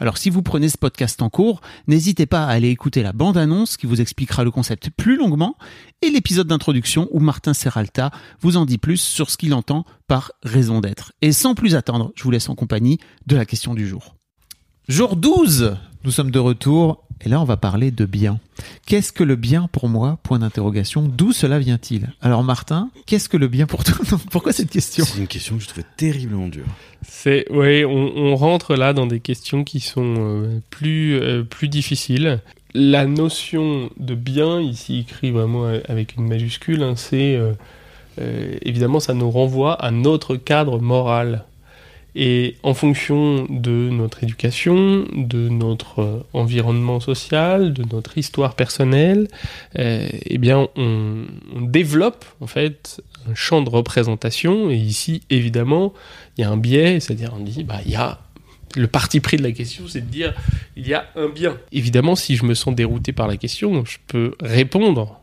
Alors si vous prenez ce podcast en cours, n'hésitez pas à aller écouter la bande-annonce qui vous expliquera le concept plus longuement et l'épisode d'introduction où Martin Serralta vous en dit plus sur ce qu'il entend par raison d'être. Et sans plus attendre, je vous laisse en compagnie de la question du jour. Jour 12 Nous sommes de retour et là on va parler de bien. Qu'est-ce que le bien pour moi? Point d'interrogation. D'où cela vient-il? Alors Martin, qu'est-ce que le bien pour toi? Non, Pourquoi cette question? C'est une question que je trouvais terriblement dure. C'est oui, on, on rentre là dans des questions qui sont euh, plus euh, plus difficiles. La notion de bien ici écrit vraiment avec une majuscule, hein, c'est euh, euh, évidemment ça nous renvoie à notre cadre moral. Et en fonction de notre éducation, de notre euh, environnement social, de notre histoire personnelle, euh, eh bien, on, développe en fait un champ de représentation. Et ici, évidemment, il y a un biais, c'est-à-dire on dit, bah, il y a le parti pris de la question, c'est de dire, il y a un bien. Évidemment, si je me sens dérouté par la question, je peux répondre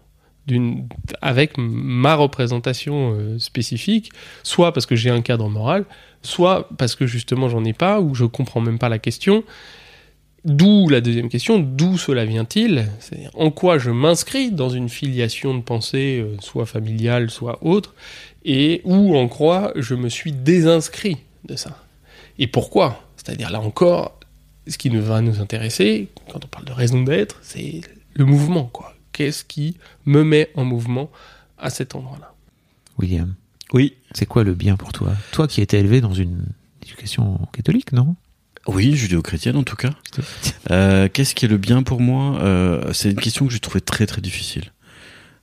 avec ma représentation euh, spécifique, soit parce que j'ai un cadre moral, soit parce que justement j'en ai pas, ou je comprends même pas la question. D'où la deuxième question, d'où cela vient-il? C'est en quoi je m'inscris dans une filiation de pensée, euh, soit familiale, soit autre, et où en quoi je me suis désinscrit de ça? Et pourquoi? C'est-à-dire là encore, ce qui nous va nous intéresser, quand on parle de raison d'être, c'est le mouvement, quoi. Qu'est-ce qui me met en mouvement à cet endroit-là William, Oui. c'est quoi le bien pour toi? Toi qui étais élevé dans une éducation catholique, non? Oui, judéo-chrétienne en tout cas. Euh, Qu'est-ce qui est le bien pour moi? Euh, C'est une question que j'ai trouvée très très difficile.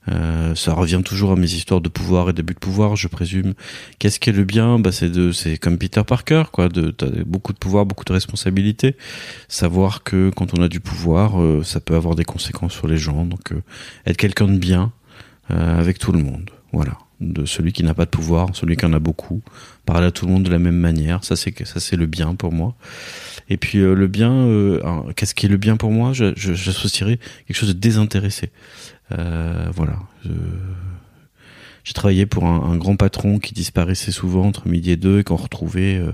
Euh, ça revient toujours à mes histoires de pouvoir et d'abus de pouvoir, je présume. Qu'est-ce qui est le bien? Bah, c'est de, c'est comme Peter Parker, quoi. De, t'as beaucoup de pouvoir, beaucoup de responsabilités. Savoir que quand on a du pouvoir, euh, ça peut avoir des conséquences sur les gens. Donc, euh, être quelqu'un de bien euh, avec tout le monde. Voilà. De celui qui n'a pas de pouvoir, celui qui en a beaucoup. Parler à tout le monde de la même manière. Ça, c'est ça, c'est le bien pour moi. Et puis euh, le bien, qu'est-ce qui est le bien pour moi? Je- je- J'associerais quelque chose de désintéressé. Euh, voilà. J'ai travaillé pour un, un grand patron qui disparaissait souvent entre midi et deux et qu'on retrouvait euh,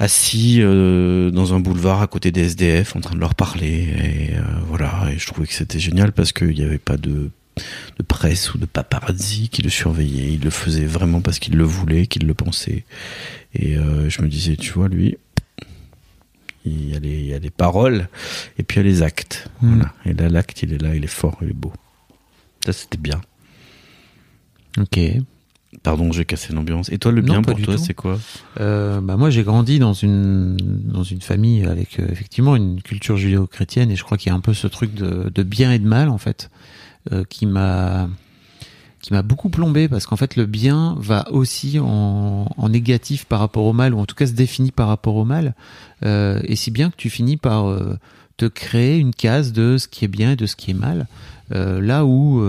assis euh, dans un boulevard à côté des SDF en train de leur parler. Et euh, voilà. Et je trouvais que c'était génial parce qu'il n'y avait pas de de presse ou de paparazzi qui le surveillait. Il le faisait vraiment parce qu'il le voulait, qu'il le pensait. Et euh, je me disais, tu vois, lui, il y, a les, il y a les paroles et puis il y a les actes. Hmm. Voilà. Et là, l'acte, il est là, il est fort, il est beau. Ça, c'était bien. Ok. Pardon, j'ai cassé l'ambiance. Et toi, le Non, bien pour toi, c'est quoi? Euh, bah moi, j'ai grandi dans une dans une famille avec euh, effectivement une culture judéo-chrétienne et je crois qu'il y a un peu ce truc de, de bien et de mal en fait euh, qui m'a qui m'a beaucoup plombé parce qu'en fait le bien va aussi en, en négatif par rapport au mal ou en tout cas se définit par rapport au mal euh, et si bien que tu finis par euh, te créer une case de ce qui est bien et de ce qui est mal euh, là où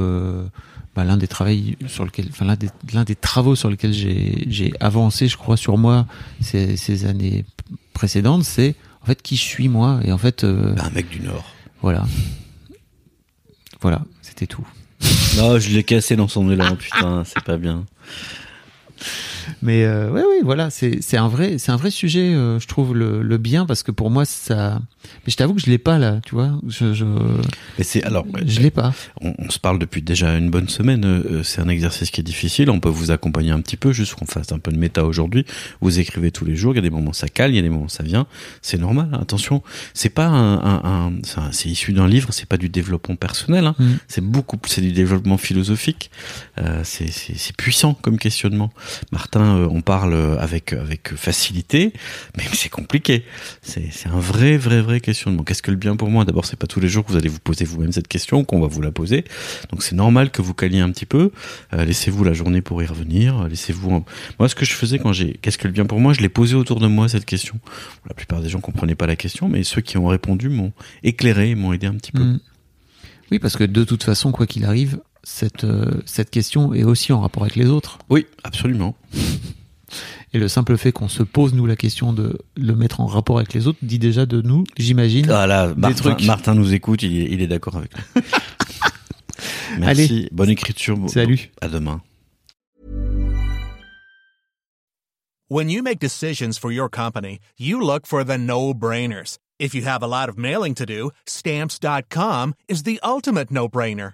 bah, l'un des travaux sur lequel, enfin l'un des, l'un des travaux sur lesquels j'ai j'ai avancé, je crois, sur moi ces, ces années précédentes, c'est en fait qui je suis moi et en fait Bah, Un mec du Nord. voilà, voilà, c'était tout. Non, je l'ai cassé dans son élan, putain, c'est pas bien. Mais euh, ouais, oui, voilà, c'est un vrai c'est un vrai sujet, euh, je trouve le, le bien parce que pour moi ça. Mais je t'avoue que je l'ai pas là, tu vois. Je je Mais c'est alors, je l'ai pas. on, on se parle depuis déjà une bonne semaine. euh, C'est un exercice qui est difficile. On peut vous accompagner un petit peu, juste qu'on fasse un peu de méta aujourd'hui. Vous écrivez tous les jours. Il y a des moments ça cale, il y a des moments ça vient. C'est normal. hein, attention, c'est pas un, un, un- c'est issu d'un livre. C'est pas du développement personnel. hein. Mm. C'est beaucoup plus, c'est du développement philosophique. Euh, c'est puissant comme questionnement. Martin, euh, on parle avec avec facilité, mais c'est compliqué. C'est un vrai vrai vrai questionnement. Qu'est-ce que le bien pour moi? D'abord, c'est pas tous les jours que vous allez vous poser vous-même cette question, qu'on va vous la poser. Donc c'est normal que vous caliez un petit peu. Euh, laissez-vous la journée pour y revenir. Laissez-vous. Moi, ce que je faisais quand j'ai qu'est-ce que le bien pour moi, je l'ai posé autour de moi cette question. La plupart des gens comprenaient pas la question, mais ceux qui ont répondu m'ont éclairé, m'ont aidé un petit peu. Mm. Oui, parce que de toute façon, quoi qu'il arrive, cette euh, cette question est aussi en rapport avec les autres. Oui, absolument. Et le simple fait qu'on se pose nous la question de le mettre en rapport avec les autres dit déjà de nous, j'imagine. Ah là, Martin, trucs. Martin nous écoute, il est, il est d'accord avec nous. Merci. Allez. Bonne écriture. Salut. À demain. When you make decisions for your company, you look for the no-brainers. If you have a lot of mailing to do, stamps.com is the ultimate no-brainer.